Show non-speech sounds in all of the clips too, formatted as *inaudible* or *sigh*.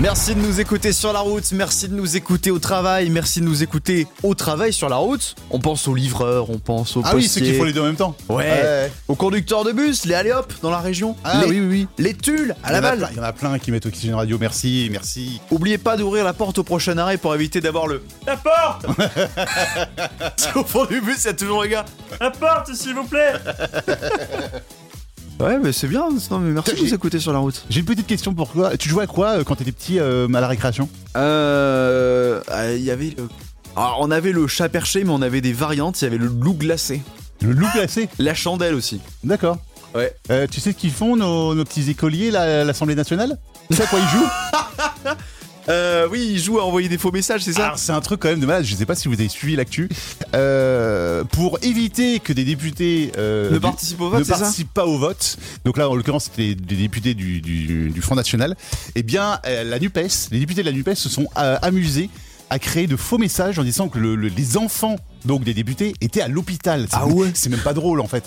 Merci de nous écouter sur la route, merci de nous écouter au travail, merci de nous écouter au travail sur la route. On pense aux livreurs, on pense aux Ah oui, ceux qui font les deux en même temps. Ouais. Aux conducteurs de bus, les allez hop dans la région. Ah les, oui, oui, oui. Les tulles à la balle. il y en a plein qui mettent Oxygène Radio. Merci, merci. Oubliez pas d'ouvrir la porte au prochain arrêt pour éviter d'avoir le La porte *laughs* *laughs* C'est Au fond du bus, il y a toujours un gars La porte, s'il vous plaît *laughs* Ouais, mais c'est bien, non, mais merci de nous écouter sur la route. J'ai une petite question pour toi. Tu jouais à quoi euh, quand t'étais petit euh, à la récréation? Euh. Il y avait le. Alors, on avait le chat perché, mais on avait des variantes. Il y avait le loup glacé. Le loup glacé? La chandelle aussi. D'accord. Ouais. Euh, tu sais ce qu'ils font, nos, nos petits écoliers, là, à l'Assemblée nationale? Tu sais à quoi ils jouent? *laughs* Euh, oui, il joue à envoyer des faux messages, c'est ça Alors, c'est un truc quand même de malade. Je sais pas si vous avez suivi l'actu. Euh, pour éviter que des députés euh, Ne participent au vote, ne participent pas au vote. Donc là, en l'occurrence, c'était des députés du, du, du Front National. Eh bien, la Nupes, les députés de la Nupes se sont amusés à créer de faux messages en disant que le- le- les enfants donc des députés étaient à l'hôpital. Ah ouais C'est même pas drôle en fait.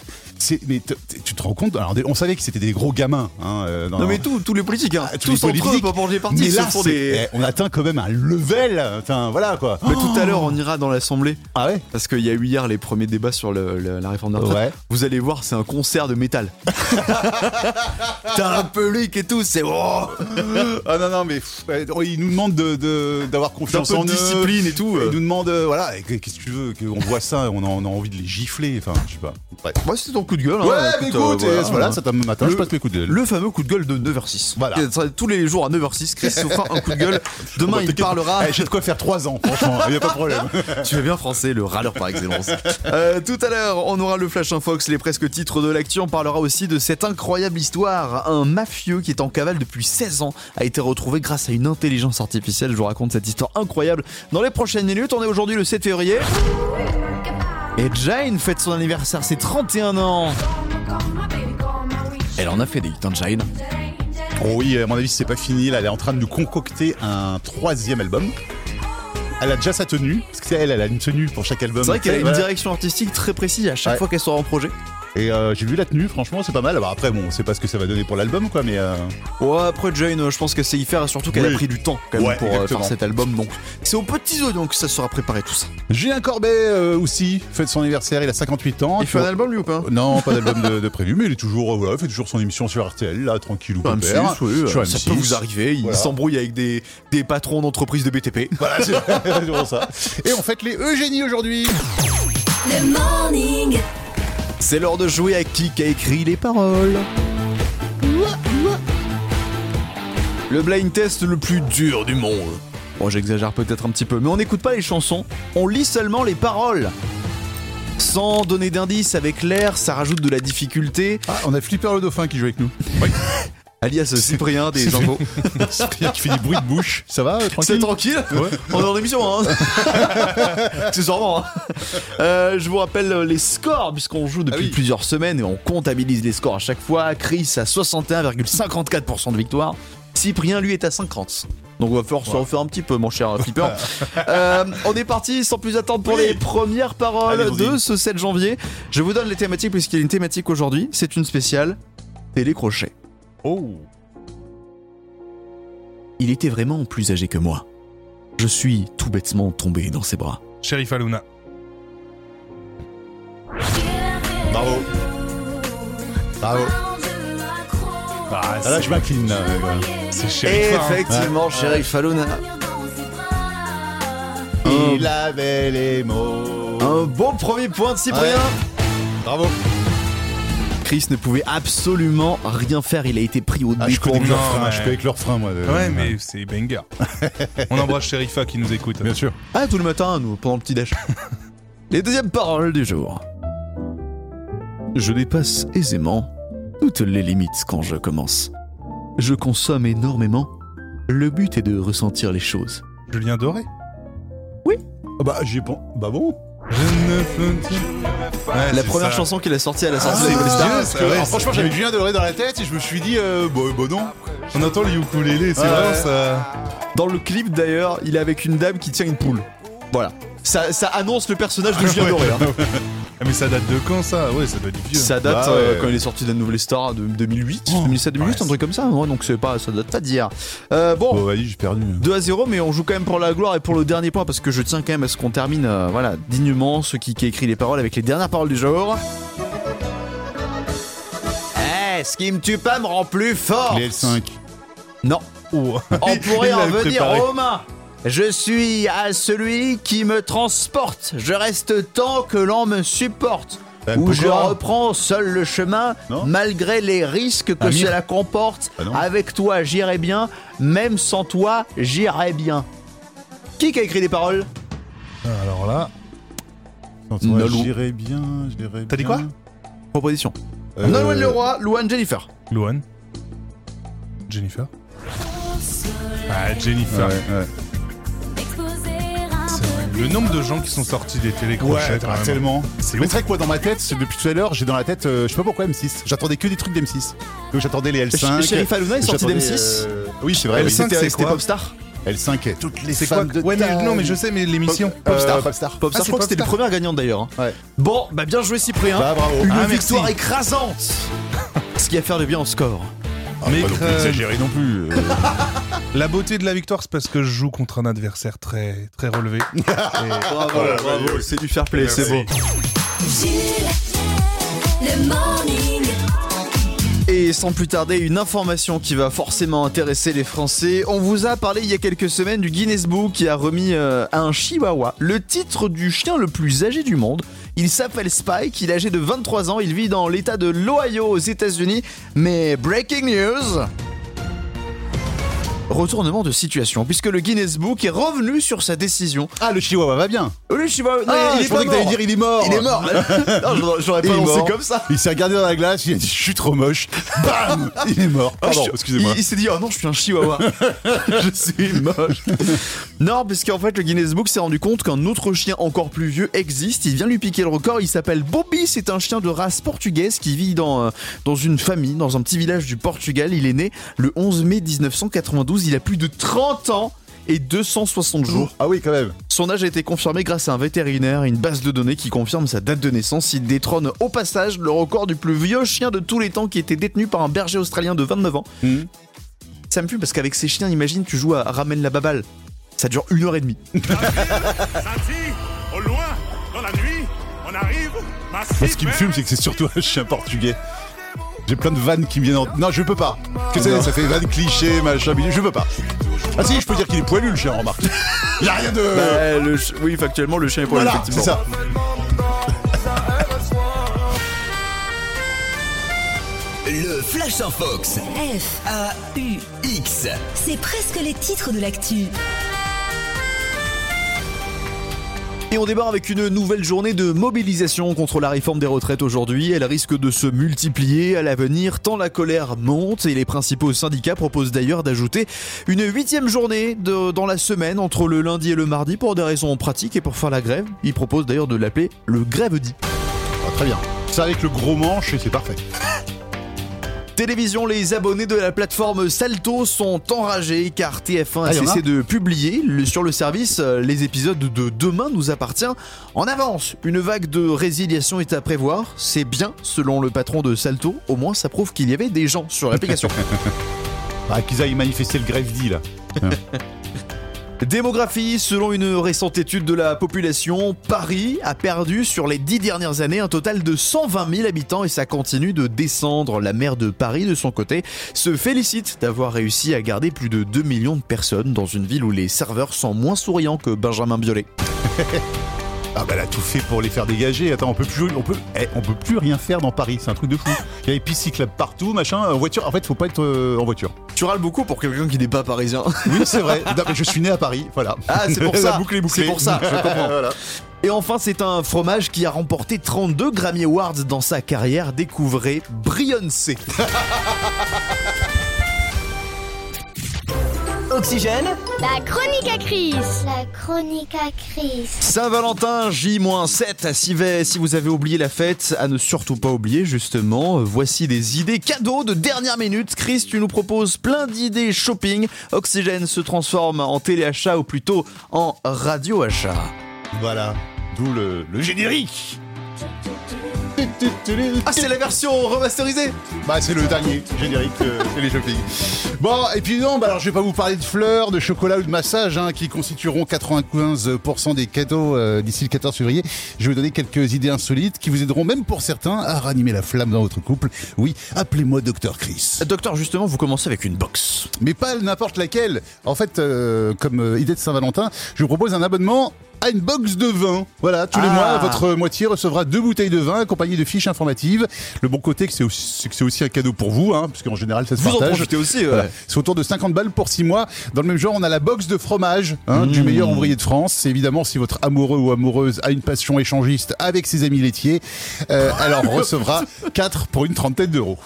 Mais tu te rends compte Alors, on savait que c'était des gros gamins. Hein, euh, dans- Non, mais tous, tous les politiques, hein. Tous tous les entre eux, politiques. pas pour les partis, Mais là, des. eh, on atteint quand même un level. Enfin, voilà quoi. Mais tout à l'heure, on ira dans l'Assemblée. Ah ouais Parce qu'il y a eu hier les premiers débats sur le- le- la réforme des retraites. Ouais. Vous allez voir, c'est un concert de métal. *laughs* T'as un public et tout, c'est. Oh Ah non, non, mais ouais, ils nous demandent de- de- d'avoir confiance en eux. discipline et tout. Ils euh. nous demandent, euh, voilà, qu'est-ce que tu veux, qu'on voit ça, on a, on a envie de les gifler, enfin, je sais pas. Bref. Moi, c'est ton coup de gueule. hein. Ouais, mais écoute, euh, voilà, ça tombe matin, Le- je passe mes coups de gueule. Le fameux coup de gueule de 9h06. Voilà. Tous les jours à 9h06, Chris un coup de gueule. *laughs* Demain, Bon, il parlera. Eh, J'ai de quoi faire 3 ans, franchement, il y a pas de problème. *laughs* Tu fais bien français, le râleur par excellence. Euh, tout à l'heure, on aura le Flash Infox, les presque titres de l'actu. On parlera aussi de cette incroyable histoire. Un mafieux qui est en cavale depuis 16 ans a été retrouvé grâce à une intelligence artificielle. Je vous raconte cette histoire incroyable dans les prochaines minutes. On est aujourd'hui le 7 février. Et Jane fête son anniversaire, c'est 31 ans. Elle en a fait des hits, hein, Jane. Oh oui, à mon avis, c'est pas fini, là, elle est en train de nous concocter un troisième album. Elle a déjà sa tenue, parce que elle, elle a une tenue pour chaque album. C'est vrai qu'elle a une direction artistique très précise à chaque Ouais. fois qu'elle sort en projet. Et euh, j'ai vu la tenue, franchement, c'est pas mal. Bah, après, bon, on sait pas ce que ça va donner pour l'album, quoi, mais. euh, Ouais, après Jane, euh, je pense qu'elle sait y faire et surtout qu'elle Oui. a pris du temps quand même Ouais, pour euh, exactement. faire cet album. Donc c'est aux petits os donc ça sera préparé tout ça. Julien Corbet euh, aussi fête son anniversaire, il a 58 ans. Il fait un album lui ou pas? Non, pas d'album de, de prévu, mais il est toujours, euh, voilà, il fait toujours son émission sur RTL, là, tranquille ou Sur M6, pépère. oui, euh, ça M6. peut vous arriver. Il Voilà. s'embrouille avec des, des patrons d'entreprises de BTP. *laughs* Voilà, c'est *laughs* ça. Et on fête les Eugénie aujourd'hui. Le morning. C'est l'heure de jouer à qui a écrit les paroles. Le blind test le plus dur du monde. Bon, j'exagère peut-être un petit peu, mais on n'écoute pas les chansons, on lit seulement les paroles. Sans donner d'indices avec l'air, ça rajoute de la difficulté. Ah, on a Flipper le dauphin qui joue avec nous. *laughs* Alias Cyprien des infos. *laughs* Cyprien qui fait des bruits de bouche. Ça va, euh, C'est tranquille? tranquille On est en émission, hein *laughs* Accessoirement. hein. Euh, je vous rappelle euh, les scores, puisqu'on joue depuis Ah oui. plusieurs semaines et on comptabilise les scores à chaque fois. Chris à 61,54% de victoire. Cyprien, lui, est à 50. Donc on va falloir se refaire un petit peu, mon cher Flipper. *laughs* Euh, on est parti sans plus attendre pour Oui. les premières paroles Allez, de ce 7 janvier. Je vous donne les thématiques, puisqu'il y a une thématique aujourd'hui. C'est une spéciale télécrochet. Oh. Il était vraiment plus âgé que moi. Je suis tout bêtement tombé dans ses bras. Sheriff Aluna. Bravo. Bravo. Ah, Ah, là, je m'incline. là, c'est Sheriff. hein. Effectivement, Sheriff Faluna. Il avait les mots. Un bon premier point de Cyprien. Ouais. Bravo. Chris ne pouvait absolument rien faire. Il a été pris au Ah, je connais dépourvu. frein, mais- je peux avec leur frein, moi. de- Ouais, mais c'est banger. On embrasse Sherifa qui nous écoute. Bien sûr. Ah, tout le matin, nous, pendant le petit déj. *laughs* Les deuxièmes paroles du jour. Je dépasse aisément toutes les limites quand je commence. Je consomme énormément. Le but est de ressentir les choses. Julien Doré? Ah Bah, j'ai pas. Bah bon. Je ne peux dire. Ouais, La première ça. chanson qu'il a sortie à la sortie c'est de Star. ouais, c'est franchement, j'avais Julien Doré dans la tête et je me suis dit, euh, bah, bah non. On entend le ukulélé, c'est Ouais. vraiment ça. Dans le clip d'ailleurs, il est avec une dame qui tient une poule. Voilà. ça, ça annonce le personnage de *laughs* Julien Doré. hein. *laughs* Ah, mais ça date de quand ça? Ouais, ça doit être vieux. Ça date Bah euh, ouais. quand il est sorti de la nouvelle star de 2008, Oh. 2007, 2008, un truc comme ça. Ouais, donc c'est pas, ça date pas d'hier. Euh, bon. Bon, vas-y, j'ai perdu. 2 à 0, mais on joue quand même pour la gloire et pour le dernier point parce que je tiens quand même à ce qu'on termine euh, voilà, dignement ce qui, qui écrit les paroles avec les dernières paroles du jour. Eh, ce qui me tue pas me rend plus fort. Les L5. Non, Oh. on *laughs* pourrait en venir aux mains. Je suis à celui qui me transporte. Je reste tant que l'on me supporte. Ben, Où je reprends seul le chemin, Non malgré les risques que Amir. cela comporte. Ah. Avec toi, j'irai bien. Même sans toi, j'irai bien. Qui a écrit les paroles? Alors là. J'irai bien, j'irai T'as dit bien. quoi? Proposition. Euh, Nolwenn Leroy, Louane Jennifer. Luan. Jennifer. Ah, Jennifer. Ouais, ouais. Le nombre de gens qui sont sortis des Ouais, télécrochets, même. tellement. C'est Mais ouf. c'est vrai que moi, dans ma tête, c'est- depuis tout à l'heure, j'ai dans la tête, euh, je sais pas pourquoi M6. J'attendais que des trucs d'M6. Donc j'attendais les L5. Sheriff Halouna est sorti J'attendais, d'M6. euh, Oui, c'est vrai. L5, oui. C'était quoi Popstar. L5, et toutes les C'est quoi femmes de Ouais, mais non, mais je sais, mais l'émission. Popstar. Euh, Popstar. Popstar, Ah, je crois que c'est c'était les premières gagnantes d'ailleurs. hein. Ouais. Bon, bah bien joué Cyprien. Bah, bravo. Une Ah, merci. victoire écrasante. Ce qui va faire de bien au score. Mais Pas non plus exagéré non plus. euh. *laughs* la beauté de la victoire, c'est parce que je joue contre un adversaire très, très relevé. Et- *laughs* Bravo, Voilà, bravo, oui, c'est du fair play, c'est beau. Merci. Jules, le morning. Et sans plus tarder, une information qui va forcément intéresser les Français. On vous a parlé il y a quelques semaines du Guinness Book qui a remis euh, à un chihuahua le titre du chien le plus âgé du monde. Il s'appelle Spike, il est âgé de 23 ans, il vit dans l'état de l'Ohio aux États-Unis. Mais breaking news Retournement de situation, puisque le Guinness Book est revenu sur sa décision. Ah, le chihuahua va bien. Oh, le chihuahua, non, Ah, il est je pas pensais que t'allais mort. dire il est mort. Il est mort. *laughs* non, j'aurais- j'aurais Il pas est lancé mort. comme ça. Il s'est regardé dans la glace, il a dit Je suis trop moche. *laughs* Bam Il est mort. Pardon, Ah, je- excusez-moi. Il, il s'est dit, oh non, je suis un chihuahua. *laughs* je suis moche. non, parce qu'en fait, le Guinness Book s'est rendu compte qu'un autre chien encore plus vieux existe. Il vient lui piquer le record. Il s'appelle Bobby. C'est un chien de race portugaise qui vit dans, euh, dans une famille, dans un petit village du Portugal. Il est né le 11 mai 1992. Il a plus de 30 ans. Et 260 jours. Ah oui, quand même. Son âge a été confirmé grâce à un vétérinaire et une base de données qui confirme sa date de naissance. Il détrône au passage le record du plus vieux chien de tous les temps qui était détenu par un berger australien de 29 ans. Mhm. Ça me fume parce qu'avec ces chiens, imagine, tu joues à Ramène la baballe. Ça dure une heure et demie. *laughs* Au loin, dans la nuit, on arrive. Moi, ce qui me fume, c'est que c'est surtout un chien portugais. J'ai plein de vannes qui me viennent en... Non, je peux pas. Que ça, ça fait vannes clichés, machin, je peux pas. Ah si, je peux dire qu'il est poilu, le chien, remarque. Il y a rien de... Bah, le ch- oui, factuellement, le chien est poilu, voilà, c'est ça. Le Flash en Fox. F, A-U-X. c'est presque les titres de l'actu. Et on démarre avec une nouvelle journée de mobilisation contre la réforme des retraites aujourd'hui. Elle risque de se multiplier à l'avenir tant la colère monte et les principaux syndicats proposent d'ailleurs d'ajouter une huitième journée de- dans la semaine entre le lundi et le mardi pour des raisons pratiques et pour faire la grève. Ils proposent d'ailleurs de l'appeler le grève-dit. Ah, très bien. Ça avec le gros manche, et c'est parfait. *laughs* Télévision, les abonnés de la plateforme Salto sont enragés car TF1 a Ah, a cessé de publier le- sur le service euh, les épisodes de Demain nous appartient en avance. Une vague de résiliation est à prévoir. C'est bien selon le patron de Salto. Au moins, ça prouve qu'il y avait des gens sur l'application. *laughs* Ah, qu'ils aillent manifester le grève dit là. *laughs* Démographie, selon une récente étude de la population, Paris a perdu sur les dix dernières années un total de 120 000 habitants et ça continue de descendre. La maire de Paris, de son côté, se félicite d'avoir réussi à garder plus de 2 millions de personnes dans une ville où les serveurs sont moins souriants que Benjamin Biolay. *laughs* Ah bah elle a tout fait pour les faire dégager. Attends, on peut plus, on peut, eh, on peut plus rien faire dans Paris. C'est un truc de fou. Il y a des pistes cyclables partout, machin. En voiture, en fait, faut pas être euh, en voiture. Tu râles beaucoup pour quelqu'un qui n'est pas parisien. Oui, c'est vrai. *laughs* Non, mais je suis né à Paris, voilà. Ah, c'est pour *laughs* ça. boucle est bouclée. C'est pour ça, je comprends. *laughs* Voilà. Et enfin, c'est un fromage qui a remporté 32 Grammy Awards dans sa carrière. Découvrez Beyoncé. Oxygène. La chronique à Chris. La chronique à Chris. Saint-Valentin, J-7 à Civet. Si vous avez oublié la fête, à ne surtout pas oublier, justement, voici des idées cadeaux de dernière minute. Chris, tu nous proposes plein d'idées shopping. Oxygène se transforme en téléachat ou plutôt en radio-achat. Voilà, d'où le, le générique. Ah, c'est la version remasterisée Bah c'est le dernier générique euh, téléshopping. Bon et puis non, bah alors je vais pas vous parler de fleurs, de chocolat ou de massage hein, qui constitueront 95% des cadeaux euh, d'ici le 14 février. Je vais vous donner quelques idées insolites qui vous aideront même pour certains à ranimer la flamme dans votre couple. Oui, appelez-moi Docteur Chris. Docteur, justement, vous commencez avec une box. Mais pas n'importe laquelle. En fait, euh, comme euh, idée de Saint-Valentin, je vous propose un abonnement à une box de vin. Voilà, tous les Ah. mois, votre moitié recevra deux bouteilles de vin accompagnées de fiches informatives. Le bon côté, c'est aussi, que c'est aussi un cadeau pour vous, hein, parce qu'en général, ça se Vous en profitez aussi, ouais. Voilà. C'est autour de 50 balles pour 6 mois. Dans le même genre, on a la box de fromage hein, du meilleur ouvrier de France. C'est évidemment si votre amoureux ou amoureuse a une passion échangiste avec ses amis laitiers, euh, alors on *laughs* recevra 4 pour une trentaine d'euros.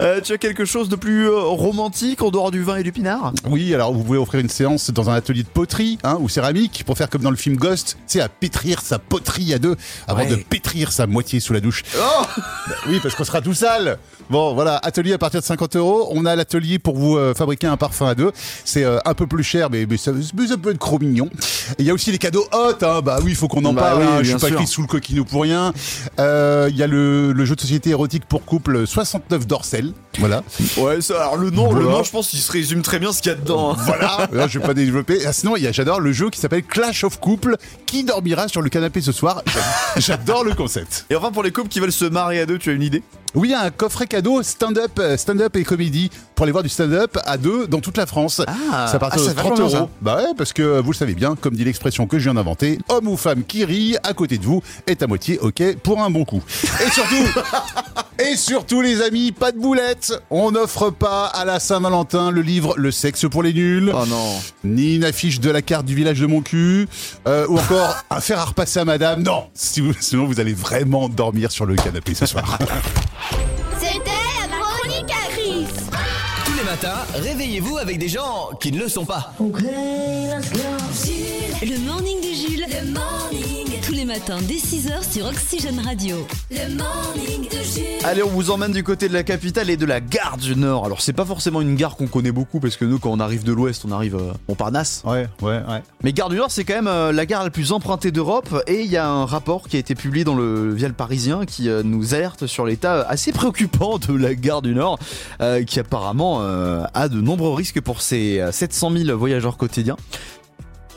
Euh, tu as quelque chose de plus euh, romantique en dehors du vin et du pinard? Oui, alors vous pouvez offrir une séance dans un atelier de poterie hein, ou céramique pour faire comme dans le film Ghost, c'est à pétrir sa poterie à deux avant Ouais. de pétrir sa moitié sous la douche. Bah oui, parce qu'on sera tout sale. Bon, voilà, atelier à partir de 50 euros. On a l'atelier pour vous euh, fabriquer un parfum à deux. C'est euh, un peu plus cher, mais, mais ça, mais ça peut être trop mignon. Il y a aussi les cadeaux hot. Hein. Bah oui, il faut qu'on en Bah parle. oui, hein. Je suis pas écrit sous le coquinou pour rien. Euh, Il y a le, le jeu de société érotique pour couple 69 dorsel. Voilà. Ouais, ça, alors le nom, le nom, je pense qu'il se résume très bien ce qu'il y a dedans. hein. Voilà, *laughs* Là, je vais pas développer. Ah, sinon, j'adore le jeu qui s'appelle Clash of Couple. Qui dormira sur le canapé ce soir? J'adore le concept. Et enfin, pour les couples qui veulent se marier à deux, tu as une idée? Oui, un coffret cadeau stand-up, euh, stand-up et comédie pour aller voir du stand-up à deux dans toute la France. Ah. ça part Ah, de vachement 30 bien, euros. ça. Bah ouais, parce que vous le savez bien, comme dit l'expression que je viens d'inventer, homme ou femme qui rit à côté de vous est à moitié ok pour un bon coup. Et surtout, *laughs* et surtout les amis, pas de boulettes. On n'offre pas à la Saint-Valentin le livre Le sexe pour les nuls Oh non. ni une affiche de la carte du village de mon cul, euh, ou encore *laughs* un fer à repasser à madame. Non, si vous- sinon vous allez vraiment dormir sur le canapé ce soir. *laughs* C'était la chronique à Chris. Tous les matins, réveillez-vous avec des gens qui ne le sont pas. Le morning de Jules. Le morning. Tous les matins dès 6h sur Oxygène Radio. Le morning de Jules. Allez, on vous emmène du côté de la capitale et de la gare du Nord. Alors, c'est pas forcément une gare qu'on connaît beaucoup parce que nous, quand on arrive de l'Ouest, on arrive euh, Montparnasse. Ouais, ouais, ouais. Mais Gare du Nord, c'est quand même euh, la gare la plus empruntée d'Europe et il y a un rapport qui a été publié dans le via le Parisien qui euh, nous alerte sur l'état assez préoccupant de la Gare du Nord euh, qui apparemment euh, a de nombreux risques pour ses euh, 700 000 voyageurs quotidiens.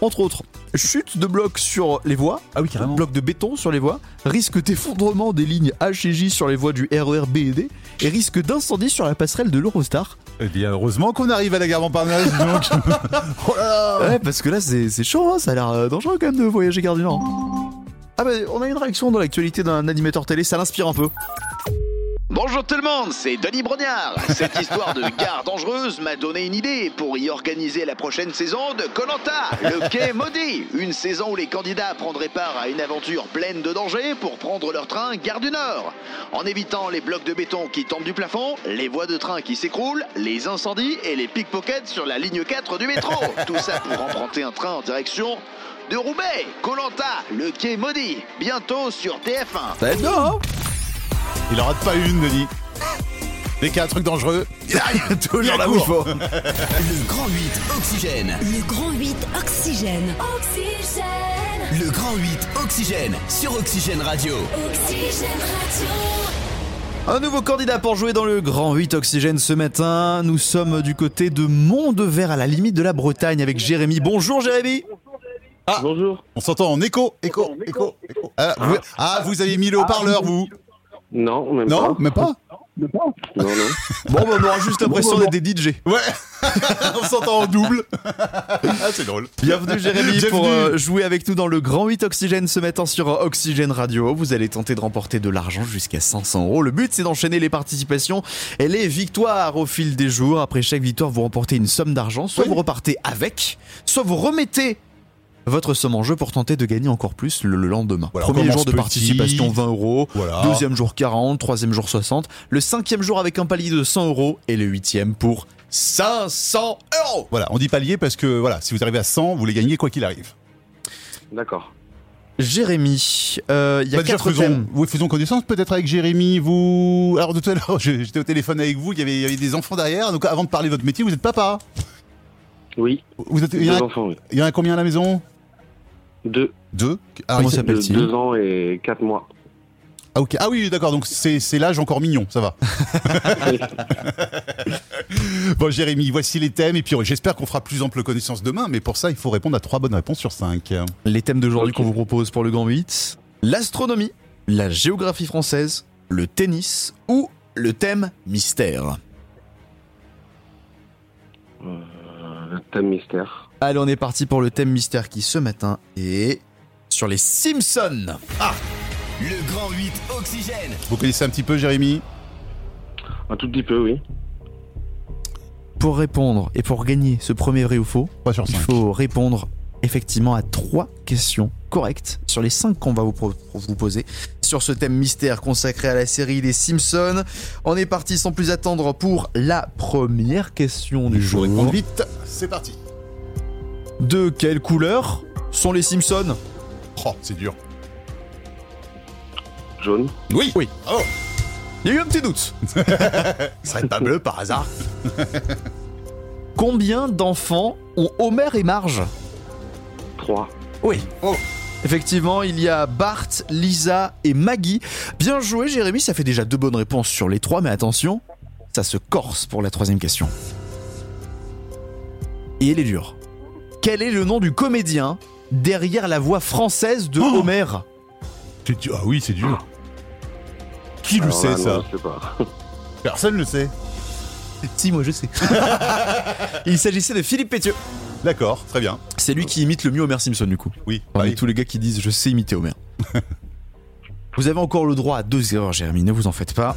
Entre autres, chute de blocs sur les voies, Ah oui, carrément. blocs de béton sur les voies, risque d'effondrement des lignes H et J sur les voies du RER B et D et risque d'incendie sur la passerelle de l'Eurostar. Eh bien, heureusement qu'on arrive à la gare Montparnasse, donc. *laughs* *laughs* oh là là. Ouais, parce que là, c'est chaud, hein, ça a l'air euh, dangereux quand même de voyager Gare du Nord. Ah bah, on a une réaction dans l'actualité d'un animateur télé, ça l'inspire un peu. Bonjour tout le monde, c'est Denis Brognard. Cette *laughs* histoire de gare dangereuse m'a donné une idée pour y organiser la prochaine saison de Colanta, le quai *laughs* maudit. Une saison où les candidats prendraient part à une aventure pleine de dangers pour prendre leur train gare du Nord. En évitant les blocs de béton qui tombent du plafond, les voies de train qui s'écroulent, les incendies et les pickpockets sur la ligne 4 du métro. *laughs* Tout ça pour emprunter un train en direction de Roubaix. Colanta, le quai maudit. Bientôt sur TF1. Il en rate pas une, Denis. Dès qu'il y a un truc dangereux, il arrive Toujours là où il faut. *laughs* Le Grand 8 Oxygène. Le grand 8 Oxygène. Oxygène. Le Grand 8 Oxygène sur Oxygène Radio. Oxygène Radio. Un nouveau candidat pour jouer dans le Grand 8 Oxygène ce matin. Nous sommes du côté de Mont-de-Vert à la limite de la Bretagne avec Jérémy. Bonjour Jérémy Bonjour. on s'entend en écho, écho, écho, écho. Ah, vous, ah, vous avez mis le haut-parleur, vous Non, même Non, pas. même pas Non, non. *laughs* Bon, bah, on aura juste l'impression d'être des DJ. Ouais *laughs* On s'entend en double Ah, c'est drôle. Bienvenue Jérémy Bienvenue. pour euh, jouer avec nous dans le Grand 8 Oxygène ce matin sur euh, Oxygène Radio. Vous allez tenter de remporter de l'argent jusqu'à 500 euros. Le but c'est d'enchaîner les participations et les victoires au fil des jours. Après chaque victoire, vous remportez une somme d'argent. Soit Oui. vous repartez avec, soit vous remettez votre somme en jeu pour tenter de gagner encore plus le, le lendemain. Voilà, Premier jour de petit. participation 20 euros, Voilà. deuxième jour 40, troisième jour 60, le cinquième jour avec un palier de 100 euros et le huitième pour 500 euros. Voilà, on dit palier parce que voilà, si vous arrivez à 100, vous les gagnez quoi qu'il arrive. D'accord. Jérémy, euh, il y a Bah, déjà, quatre faisons, thèmes. oui, faisons connaissance peut-être avec Jérémy. Vous, alors de tout à l'heure, *laughs* j'étais au téléphone avec vous, il y avait, il y avait des enfants derrière. Donc avant de parler de votre métier, vous êtes papa. Oui, Vous êtes, il y, en deux a, enfants, oui. il y en a combien à la maison? Deux. Deux ah, Comment il- s'appelle-t-il Deux ans et quatre mois. ah, ok. ah oui, d'accord, donc c'est c'est l'âge encore mignon, ça va. *laughs* bon, Jérémy, voici les thèmes, et puis j'espère qu'on fera plus ample connaissance demain, mais pour ça, il faut répondre à trois bonnes réponses sur cinq. Les thèmes d'aujourd'hui qu'on vous propose pour le Grand 8 l'astronomie, la géographie française, le tennis ou le thème mystère. Euh, le thème mystère. Allez, on est parti pour le thème mystère qui ce matin est sur les Simpsons. Le grand 8 Oxygène. Vous connaissez un petit peu, Jérémy? Un tout petit peu, oui. Pour répondre et pour gagner ce premier vrai ou faux, 3 sur il 5. faut répondre effectivement à trois questions correctes sur les cinq qu'on va vous, pro- vous poser sur ce thème mystère consacré à la série Les Simpsons. On est parti sans plus attendre pour la première question du jour. répondre vite, c'est parti. De quelle couleur sont les Simpsons Oh, c'est dur. Jaune. Oui Oui. Oh Il y a eu un petit doute. *laughs* Ça serait pas bleu par hasard *laughs* Combien d'enfants ont Homer et Marge Trois. Oui. Oh. Effectivement, il y a Bart, Lisa et Maggie. Bien joué, Jérémy, ça fait déjà deux bonnes réponses sur les trois, mais attention, ça se corse pour la troisième question. Et elle est dure. Quel est le nom du comédien derrière la voix française de Oh Homer? C'est dur. Ah oui, c'est dur. Qui le Alors sait, là, ça non, Je sais pas. *laughs* Personne le sait. Si, moi je sais. *laughs* il s'agissait de Philippe Pétieux. D'accord, très bien. C'est lui qui imite le mieux Homer Simpson, du coup. Oui, Parmi oui. tous les gars qui disent je sais imiter Homer. *laughs* vous avez encore le droit à deux erreurs, Jérémy, ne vous en faites pas.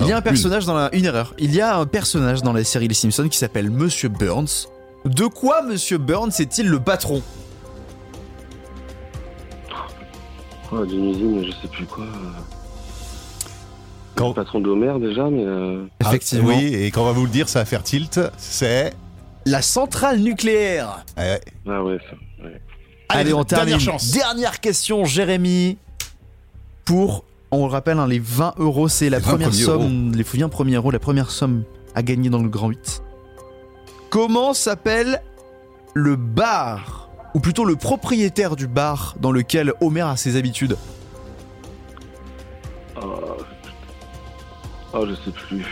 Il y a Non, un personnage dans la. Une erreur. Il y a un personnage dans la série Les Simpsons qui s'appelle Monsieur Burns. De quoi Monsieur Burns est-il le patron Oh, d'une usine, je sais plus quoi. Quand- Le patron d'Homer déjà, mais. euh, Ah, Effectivement. oui, et quand on va vous le dire, ça va faire tilt. C'est. La centrale nucléaire. Ouais. Ah ouais, ça. ouais. Allez, on termine. dernière chance. Dernière question, Jérémy. Pour, on le rappelle, hein, les 20 euros, c'est la Les 20 première somme, les 20 premiers euros, la première somme à gagner dans le Grand 8. Comment s'appelle le bar, ou plutôt le propriétaire du bar dans lequel Homer a ses habitudes? Oh, oh, je sais plus.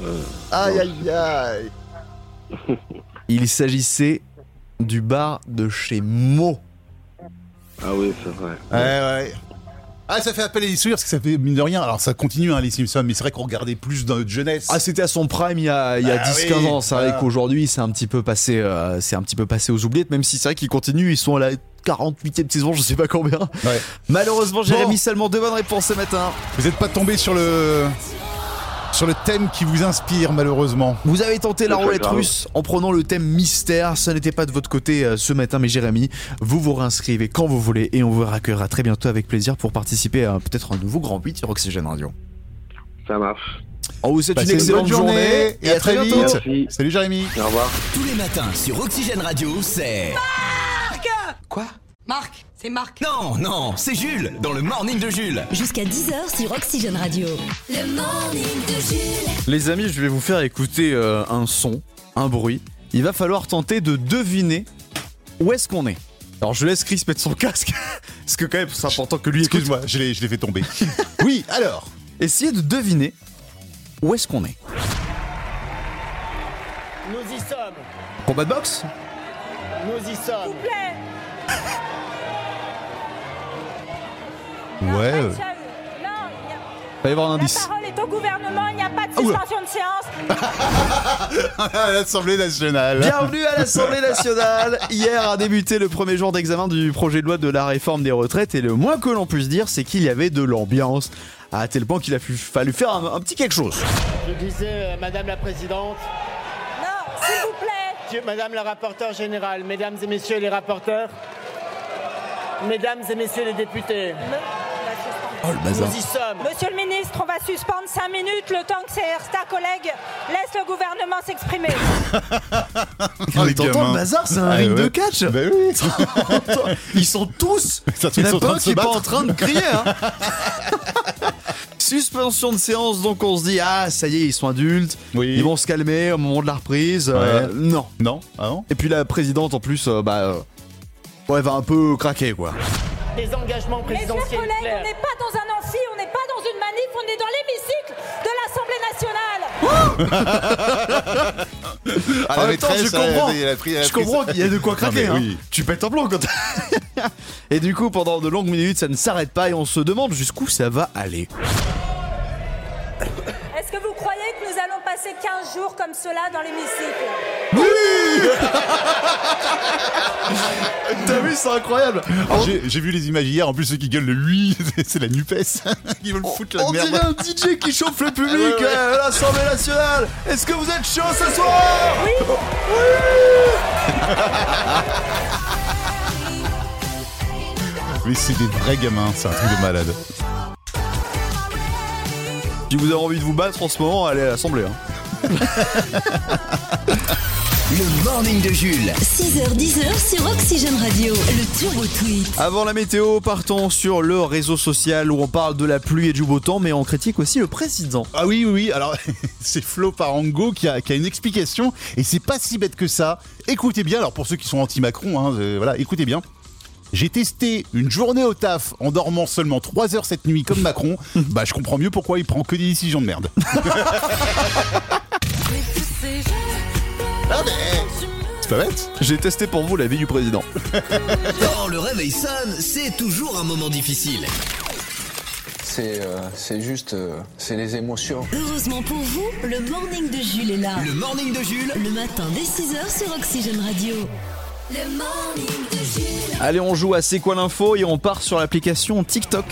Euh, Aïe, aïe, aïe. *laughs* Il s'agissait du bar de chez Mo. Ah oui, c'est vrai. Ouais, ouais. Ah, ça fait appel à des souvenirs parce que ça fait mine de rien. Alors, ça continue, hein, les Simpsons, mais c'est vrai qu'on regardait plus dans notre jeunesse. Ah, c'était à son prime il y a, il y a Ah 10-15 oui, ans. C'est vrai qu'aujourd'hui, c'est un petit peu passé, euh, c'est un petit peu passé aux oubliettes, même si c'est vrai qu'ils continuent, ils sont à la 48e saison, je sais pas combien. Ouais. Malheureusement, Jérémy, Bon. seulement deux bonnes réponses ce matin. Vous n'êtes pas tombé sur le. Sur le thème qui vous inspire, malheureusement. Vous avez tenté la roulette russe en prenant le thème mystère. Ça n'était pas de votre côté euh, ce matin, mais Jérémy, vous vous réinscrivez quand vous voulez et on vous accueillera très bientôt avec plaisir pour participer à peut-être un nouveau Grand 8 sur Oxygène Radio. Ça marche. On vous souhaite une excellente journée, et à très bientôt. vite. Merci. Salut, Jérémy. Au revoir. Tous les matins sur Oxygène Radio, c'est. Quoi? Marc, c'est Marc. Non, non, c'est Jules, dans le morning de Jules. Jusqu'à 10h sur Oxygène Radio. Le morning de Jules. Les amis, je vais vous faire écouter euh, un son, un bruit. Il va falloir tenter de deviner où est-ce qu'on est. Alors je laisse Chris mettre son *laughs* casque, parce que quand même c'est important que lui écoute. Excuse-moi, je l'ai je l'ai fait tomber. *laughs* oui, alors. Essayez de deviner où est-ce qu'on est. Nous y sommes. Combat de boxe? Nous y sommes. *laughs* Ouais. euh, Va y avoir un indice. parole est au gouvernement, il n'y a pas de Ah, suspension de séance. *laughs* à l'Assemblée nationale. Bienvenue à l'Assemblée nationale. Hier a débuté le premier jour d'examen du projet de loi de la réforme des retraites et le moins que l'on puisse dire, c'est qu'il y avait de l'ambiance à tel point qu'il a fallu faire un, un petit quelque chose. Je disais, euh, Madame la Présidente, Non, s'il vous plaît. Madame la rapporteure générale, Mesdames et Messieurs les rapporteurs, Mesdames et Messieurs les députés, Oh le bazar. nous y sommes. Monsieur le ministre, on va suspendre 5 minutes le temps que certains collègues laissent le gouvernement s'exprimer. *laughs* Mais les t'entends le bazar, c'est un Ah, ring ouais. de catch. Bah oui. *laughs* Ils sont tous. Ça Il y en a pas train un de qui se est pas en train de crier. Hein. *laughs* Suspension de séance, donc on se dit ah ça y est ils sont adultes, Oui. ils vont se calmer au moment de la reprise. Euh, non. Non Ah non Et puis la présidente en plus, euh, bah euh, Ouais, va un peu craquer quoi. Des engagements Mes chers présidentiels collègues, on n'est pas dans un amphi, on n'est pas dans une manif, on est dans l'hémicycle de l'Assemblée nationale. *laughs* Ah, En la même temps, je comprends. elle a- elle a pris- elle a Je comprends qu'il y a de quoi Non, craquer. hein. oui. Tu pètes un plomb quand *laughs* Et du coup, pendant de longues minutes, ça ne s'arrête pas et on se demande jusqu'où ça va aller. Passer 15 jours comme cela dans l'hémicycle *laughs* T'as vu, c'est incroyable. Alors, J'ai vu les images hier, en plus ceux qui gueulent le lui, *laughs* c'est la NUPES. *laughs* Ils veulent foutre la On merde. dirait un DJ qui chauffe le public Ouais, ouais. euh, à l'Assemblée nationale. Est-ce que vous êtes chaud ce soir? Oui. Mais c'est des vrais gamins, c'est un truc de malade. Si vous avez envie de vous battre en ce moment, allez à l'Assemblée. hein. *laughs* Le morning de Jules. 6h10 sur Oxygène Radio. Le Turbo Tweet. Avant la météo, partons sur le réseau social où on parle de la pluie et du beau temps, mais on critique aussi le président. Ah oui, oui, oui. Alors, *laughs* c'est Flo Parango qui a, qui a une explication et c'est pas si bête que ça. Écoutez bien, alors pour ceux qui sont anti-Macron, hein, euh, voilà, écoutez bien. J'ai testé une journée au taf en dormant seulement 3 heures cette nuit comme Macron. *laughs* bah, je comprends mieux pourquoi il prend que des décisions de merde. Ah, mais c'est pas bête. J'ai testé pour vous la vie du président. *laughs* Quand le réveil sonne, c'est toujours un moment difficile. C'est euh, c'est juste, euh, c'est les émotions. Heureusement pour vous, le morning de Jules est là. Le morning de Jules. Le matin dès 6h sur Oxygène Radio. Le morning de Jules. Allez, on joue à C'est quoi l'info et on part sur l'application TikTok.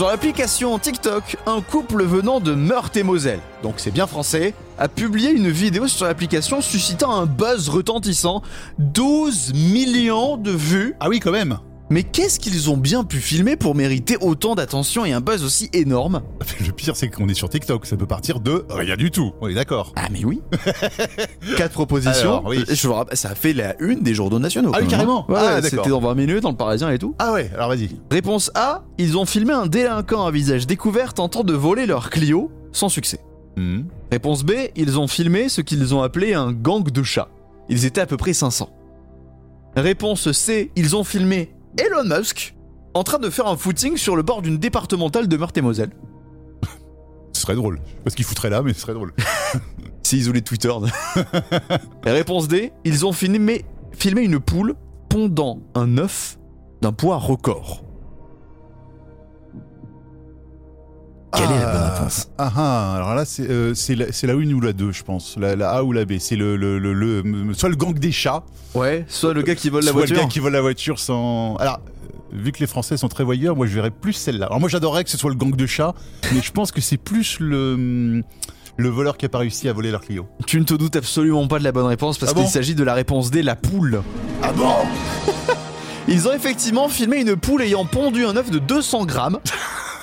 Sur l'application TikTok, un couple venant de Meurthe-et-Moselle, donc c'est bien français, a publié une vidéo sur l'application suscitant un buzz retentissant. 12 millions de vues. Ah oui, quand même. Mais qu'est-ce qu'ils ont bien pu filmer pour mériter autant d'attention et un buzz aussi énorme? Le pire, c'est qu'on est sur TikTok. Ça peut partir de rien du tout. On est d'accord. Ah mais oui *laughs* Quatre propositions. Alors, oui. Je vous rappelle, ça a fait la une des journaux nationaux. Ah oui, carrément. hein. Ouais, Ah. C'était dans 20 minutes, dans le Parisien et tout. Ah ouais, alors vas-y. Réponse A, ils ont filmé un délinquant à visage découvert tentant de voler leur Clio, sans succès. Hmm. Réponse B, ils ont filmé ce qu'ils ont appelé un gang de chats. Ils étaient à peu près 500. Réponse C, ils ont filmé Elon Musk en train de faire un footing sur le bord d'une départementale de Meurthe-et-Moselle. *laughs* Ce serait drôle. Je sais pas ce qu'il foutrait là, mais ce serait drôle. Si isolé de Twitter. *laughs* Réponse D, ils ont filmé, filmé une poule pondant un œuf d'un poids record. Quelle est la bonne réponse Ah ah, alors là, c'est euh, c'est la, la 1 ou la 2, je pense. La, la A ou la B. C'est le, le, le, le- soit le gang des chats, Ouais, soit le gars qui vole la soit voiture. le gars qui vole la voiture sans. Alors, euh, vu que les Français sont très voyeurs, moi je verrais plus celle-là. Alors moi j'adorerais que ce soit le gang de chats, mais je pense que c'est plus le le voleur qui a pas réussi à voler leur Clio. Tu ne te doutes absolument pas de la bonne réponse parce Ah bon qu'il s'agit de la réponse D, la poule. Ah bon? *laughs* Ils ont effectivement filmé une poule ayant pondu un œuf de 200 grammes. *laughs*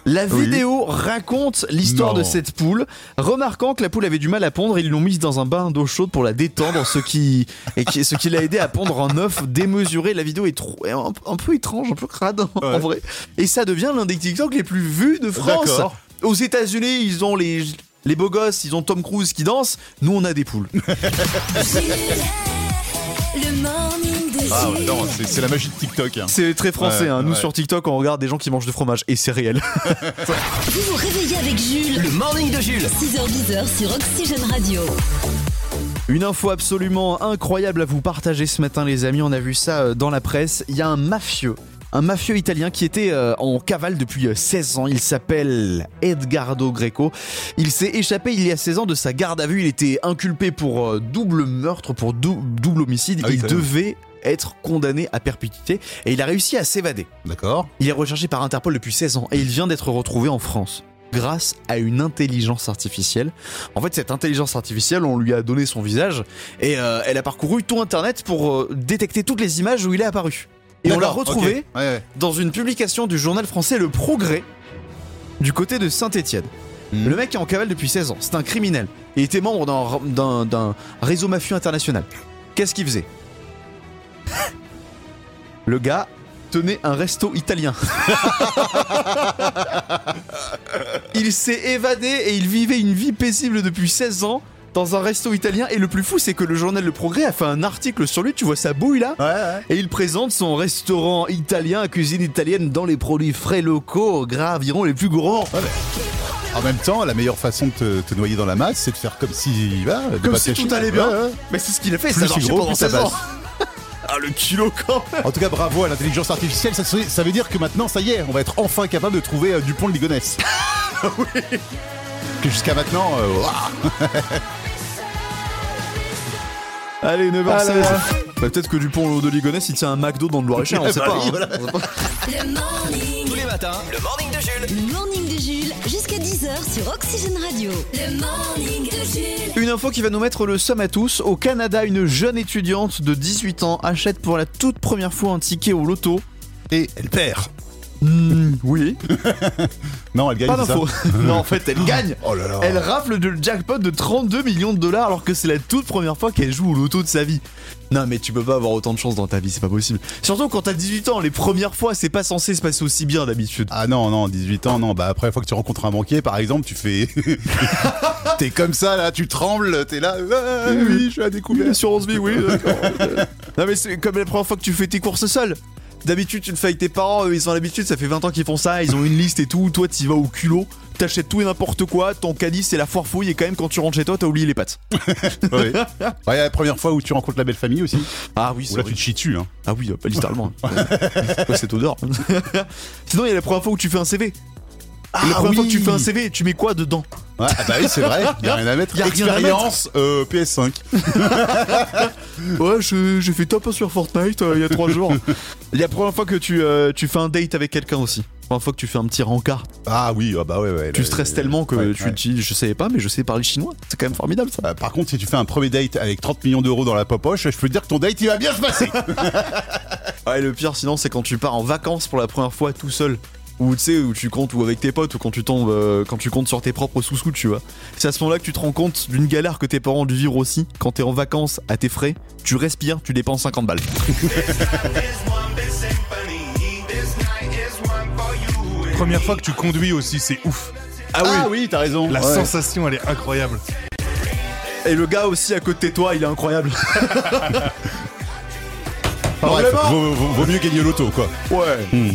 La Oui. vidéo raconte l'histoire de cette poule. Remarquant que la poule avait du mal à pondre, ils l'ont mise dans un bain d'eau chaude pour la détendre, ce qui, et qui, ce qui l'a aidé à pondre un œuf démesuré. La vidéo est trop, est un, un peu étrange, un peu crade en vrai. Et ça devient l'un des TikTok les plus vus de France. Aux États-Unis, ils ont les, les beaux gosses, ils ont Tom Cruise qui danse. Nous, on a des poules. *laughs* Ah ouais, non, c'est c'est la magie de TikTok. hein. C'est très français. Ouais, hein. Nous, ouais. sur TikTok, on regarde des gens qui mangent du fromage et c'est réel. *laughs* Vous vous réveillez avec Jules. Le morning de Jules. 6h10 sur Oxygène Radio. Une info absolument incroyable à vous partager ce matin, les amis. On a vu ça euh, dans la presse. Il y a un mafieux. Un mafieux italien qui était euh, en cavale depuis euh, 16 ans. Il s'appelle Edgardo Greco. Il s'est échappé il y a 16 ans de sa garde à vue. Il était inculpé pour euh, double meurtre, pour dou- double homicide. Ah oui, il quand même. devait être condamné à perpétuité et il a réussi à s'évader. D'accord. Il est recherché par Interpol depuis 16 ans et il vient d'être retrouvé en France grâce à une intelligence artificielle. En fait, cette intelligence artificielle, on lui a donné son visage et euh, elle a parcouru tout Internet pour euh, détecter toutes les images où il est apparu. Et on l'a retrouvé ok. Ouais, ouais. dans une publication du journal français Le Progrès du côté de Saint-Étienne. Mhm. Le mec est en cavale depuis 16 ans, c'est un criminel. Il était membre d'un réseau mafieux international. Qu'est-ce qu'il faisait? Le gars tenait un resto italien. il s'est évadé et il vivait une vie paisible depuis 16 ans dans un resto italien. Et le plus fou, c'est que le journal Le Progrès a fait un article sur lui. Tu vois sa bouille là Et il présente son restaurant italien à cuisine italienne dans les produits frais locaux, gras, environ les plus gourmands. En même temps, la meilleure façon de te, te noyer dans la masse, c'est de faire comme si, de Comme si tout allait bien. Ouais, ouais. Mais c'est ce qu'il a fait, Plus ça a marché gros, pendant plus ça 16 ans. Ah, le kilo quand même En tout cas, bravo à l'intelligence artificielle. Ça, ça veut dire que maintenant, ça y est, on va être enfin capable de trouver euh, Dupont de Ligonnès. *laughs* oui. Que jusqu'à maintenant, euh, waouh. *laughs* Allez, 9h16. Ah. Bah, peut-être que Dupont de Ligonnès il tient un McDo dans le Loir-et-Cher, on sait *laughs* Bah pas. oui, hein. voilà. Le morning de Jules. Le morning de Jules, jusqu'à 10h sur Oxygène Radio. Le morning de Jules. Une info qui va nous mettre le somme à tous. Au Canada, une jeune étudiante de 18 ans achète pour la toute première fois un ticket au loto. Et elle perd. Hmm, oui. *laughs* Non, elle gagne. Pas d'info. *laughs* non, en fait, elle gagne. Oh là là. Elle rafle de jackpot de 32 millions de dollars alors que c'est la toute première fois qu'elle joue au loto de sa vie. Non, mais tu peux pas avoir autant de chance dans ta vie, c'est pas possible. Surtout quand t'as 18 ans, les premières fois, c'est pas censé se passer aussi bien d'habitude. Ah non, non, 18 ans, non. Bah après, fois que tu rencontres un banquier, par exemple, tu fais. *laughs* t'es comme ça, là, tu trembles, t'es là. Ah, oui, je suis à découvert. Assurance vie, oui, d'accord. non, mais c'est comme la première fois que tu fais tes courses seul. D'habitude, tu le fais avec tes parents, eux, ils ont l'habitude, ça fait 20 ans qu'ils font ça, ils ont une liste et tout. Toi, t'y vas au culot, t'achètes tout et n'importe quoi, ton caddie, c'est la foire fouille, et quand même, quand tu rentres chez toi, t'as oublié les pattes. *laughs* Ouais. Ouais, la première fois où tu rencontres la belle famille aussi. Ah oui, Où c'est là, vrai. tu te chies dessus, hein. Ah oui, pas littéralement. *laughs* C'est quoi cette odeur Sinon, il y a la première fois où tu fais un CV. La première fois que tu fais un CV, tu mets quoi dedans Ouais, ah bah oui, c'est vrai, y a rien à mettre. Y a rien à Expérience euh, PS5. *laughs* Ouais, j'ai fait top 1 sur Fortnite euh, il y a 3 jours. *laughs* La première fois que tu, euh, tu fais un date avec quelqu'un aussi. La première fois que tu fais un petit rencard. Ah oui, ah bah ouais, ouais. Tu stresses tellement que ouais, tu ouais. te dis, je savais pas, mais je sais parler chinois. C'est quand même formidable ça. Par contre, si tu fais un premier date avec 30 millions d'euros dans la poche, je peux te dire que ton date il va bien se passer. *laughs* Ouais, le pire sinon, c'est quand tu pars en vacances pour la première fois tout seul. Ou tu sais, où tu comptes, ou avec tes potes, ou quand tu tombes, euh, quand tu comptes sur tes propres sous-sous, tu vois. C'est à ce moment-là que tu te rends compte d'une galère que tes parents ont dû vivre aussi. Quand t'es en vacances à tes frais, tu respires, tu dépenses 50 balles. Première fois que tu conduis aussi, c'est ouf. Ah oui, Ah oui, t'as raison. La Ouais. sensation, elle est incroyable. Et le gars aussi à côté de toi, il est incroyable. *laughs* Enfin, bref, Vraiment vaut, vaut- vaut mieux gagner au loto, quoi. Ouais.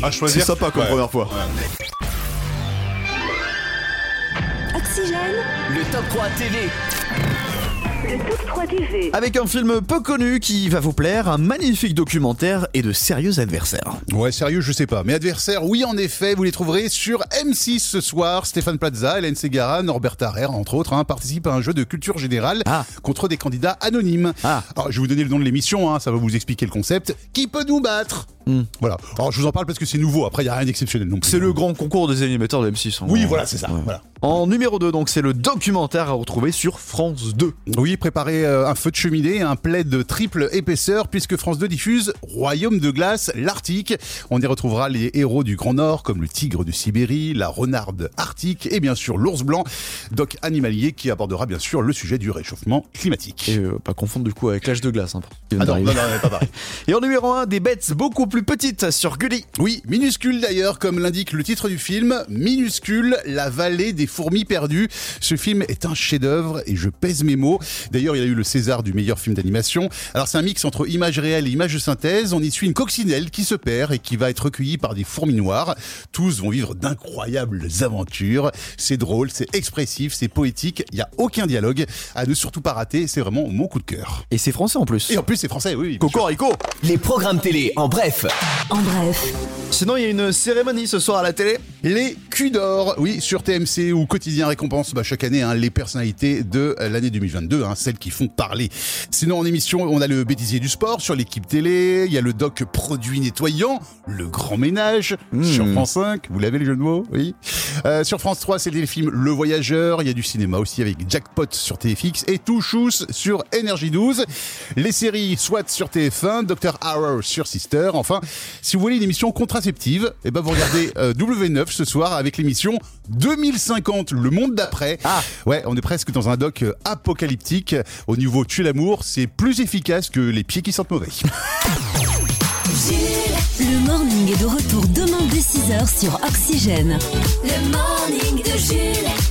À C'est choisir. sympa comme Ouais. première fois. Oxygène. Le top 3 TV. Avec un film peu connu qui va vous plaire, un magnifique documentaire et de sérieux adversaires. Ouais, sérieux, je sais pas. Mais adversaires, oui, en effet, vous les trouverez sur M6 ce soir. Stéphane Plaza, Hélène Segara, Norbert Tarrer, entre autres, hein, participent à un jeu de culture générale Ah. contre des candidats anonymes. Ah. Alors, je vais vous donner le nom de l'émission, hein, ça va vous expliquer le concept. Qui peut nous battre Hmm. Voilà. Alors, je vous en parle parce que c'est nouveau. Après, il y a rien d'exceptionnel. C'est le grand concours des animateurs de M6. en Oui, voilà, c'est ça. Ouais. Voilà. En numéro 2, donc, c'est le documentaire à retrouver sur France 2. Oui, préparez euh, un feu de cheminée, un plaid de triple épaisseur, puisque France 2 diffuse Royaume de glace, l'Arctique. On y retrouvera les héros du Grand Nord, comme le tigre de Sibérie, la renarde arctique et bien sûr l'ours blanc, doc animalier qui abordera bien sûr le sujet du réchauffement climatique. Et euh, pas confondre du coup avec l'âge de glace. Hein, Ah non, non, non, pas pareil. *laughs* Et en numéro 1, des bêtes beaucoup plus petites sur Gulli. Oui, minuscule d'ailleurs, comme l'indique le titre du film, minuscule, la vallée des fourmis perdues. Ce film est un chef-d'œuvre et je pèse mes mots. D'ailleurs, il a eu le César du meilleur film d'animation. Alors, c'est un mix entre images réelles et images de synthèse. On y suit une coccinelle qui se perd et qui va être recueillie par des fourmis noires. Tous vont vivre d'incroyables aventures. C'est drôle, c'est expressif, c'est poétique. Il n'y a aucun dialogue. À ne surtout pas rater, c'est vraiment mon coup de cœur. Et c'est français en plus. Et en plus, c'est français, oui. Cocorico Les programmes télé en bref. En bref. Sinon, il y a une cérémonie ce soir à la télé. Les culs d'or, oui, sur TMC ou Quotidien récompense bah, chaque année hein, les personnalités de l'année 2022, hein, celles qui font parler. Sinon en émission, on a le bêtisier du sport sur l'équipe télé, il y a le doc produit nettoyant, le grand ménage sur France 5, vous l'avez les jeux de mots, oui. Euh, sur France 3, c'est le téléfilm Le Voyageur, il y a du cinéma aussi avec Jackpot sur TFX et Touchous sur Énergie 12. Les séries SWAT sur TF1, Dr Hour sur Sister. Enfin, si vous voulez une émission contraceptive, eh ben vous regardez euh, W9 ce soir avec l'émission 2050, le monde d'après. Ah. Ouais, on est presque dans un doc euh, apocalyptique. Au niveau tuer l'amour, c'est plus efficace que les pieds qui sentent mauvais. Le morning est de retour demain dès 6h sur Oxygène. Le morning de Jules.